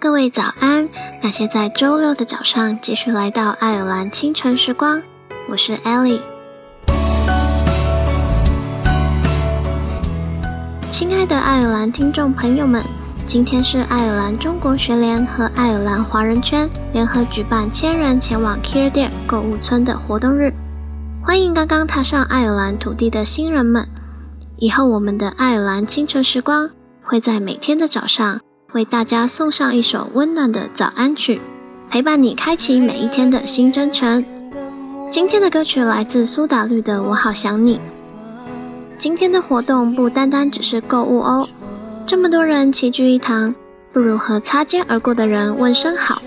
各位早安！感谢在周六的早上继续来到爱尔兰清晨时光，我是 Ellie。亲爱的爱尔兰听众朋友们，今天是爱尔兰中国学联和爱尔兰华人圈联合举办千人前往 Kildare 购物村的活动日，欢迎刚刚踏上爱尔兰土地的新人们。以后我们的爱尔兰清晨时光会在每天的早上。为大家送上一首温暖的早安曲，陪伴你开启每一天的新征程。今天的歌曲来自苏打绿的《我好想你》。今天的活动不单单只是购物哦，这么多人齐聚一堂，不如和擦肩而过的人问声好。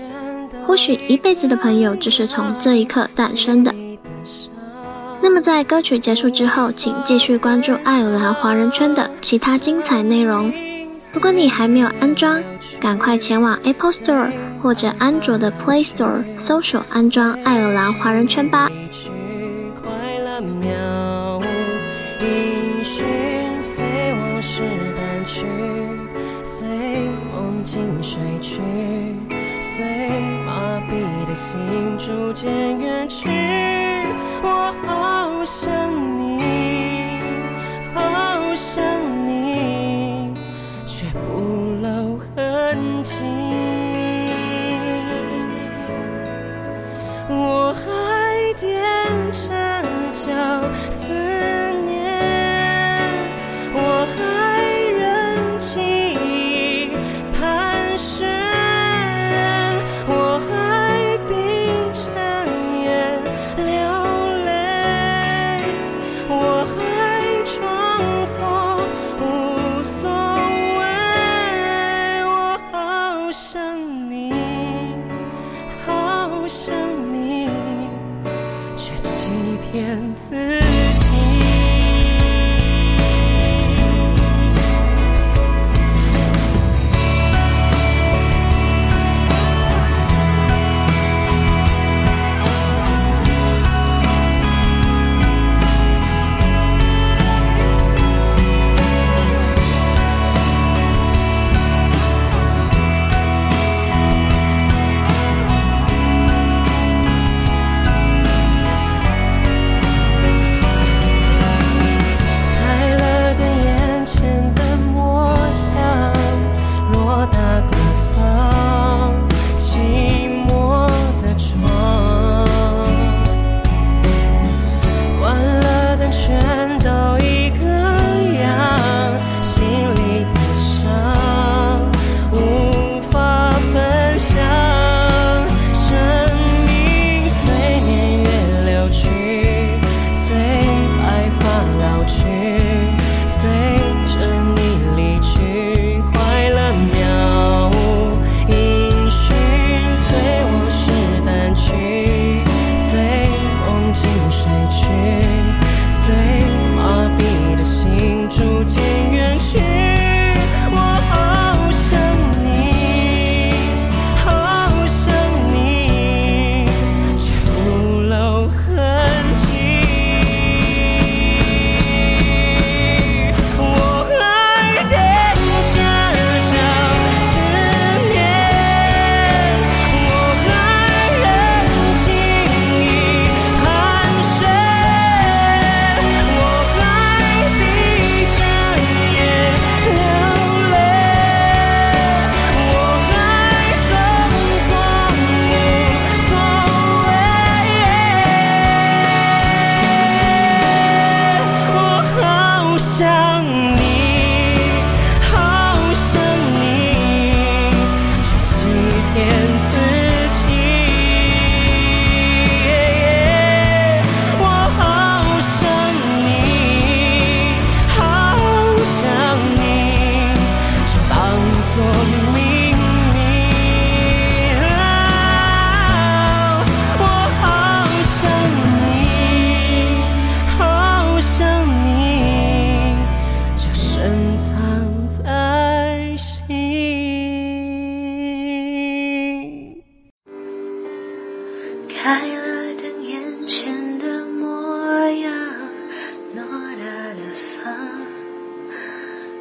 或许一辈子的朋友就是从这一刻诞生的。那么在歌曲结束之后，请继续关注爱尔兰华人圈的其他精彩内容。如果你还没有安装，赶快前往 Apple Store 或者安卓的 Play Store 搜索安装爱尔兰华人圈吧。我好想你，好想。却不露痕迹。能自开了灯眼前的模样偌大的房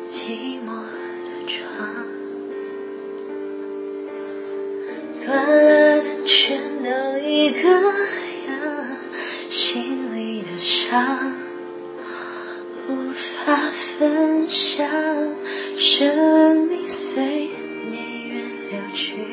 寂寞的床关了灯全都一个样心里的伤无法分享生命随年月流去。